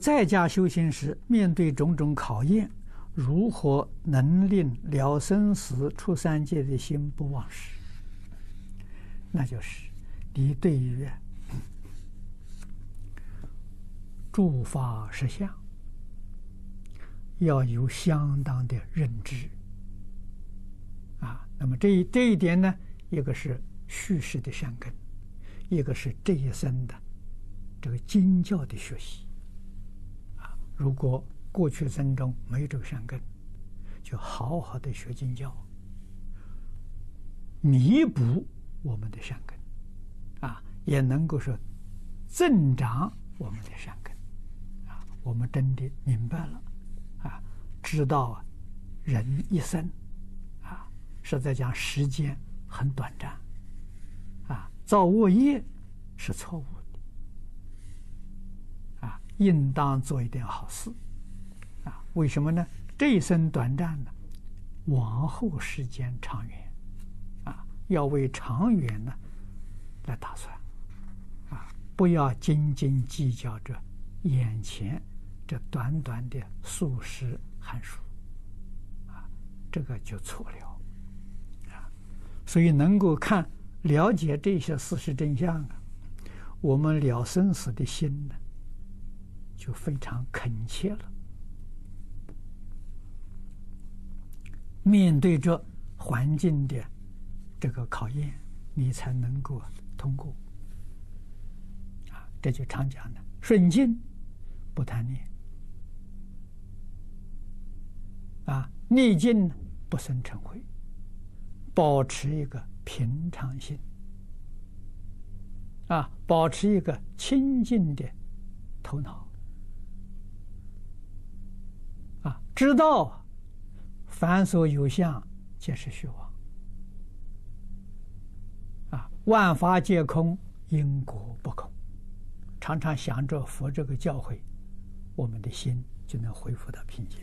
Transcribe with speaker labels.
Speaker 1: 在家修行时，面对种种考验，如何能令了生死、出三界的心不忘失？那就是你对于诸法实相要有相当的认知啊。那么这一这一点呢，一个是叙事的善根，一个是这一生的这个经教的学习。如果过去生中没有这个善根，就好好的学经教，弥补我们的善根，啊，也能够说增长我们的善根，啊，我们真的明白了，啊，知道啊，人一生，啊，实在讲时间很短暂，啊，造恶业是错误。应当做一点好事，啊，为什么呢？这一生短暂呢，往后时间长远，啊，要为长远呢来打算，啊，不要斤斤计较着眼前这短短的数十寒暑，啊，这个就错了，啊，所以能够看了解这些事实真相啊，我们了生死的心呢，就非常恳切了。面对着环境的这个考验，你才能够通过。啊，这就常讲的顺境不贪念，啊，逆境不生嗔恚，保持一个平常心，啊，保持一个清净的头脑。知道，凡所有相，皆是虚妄。啊，万法皆空，因果不空。常常想着佛这个教诲，我们的心就能恢复到平静。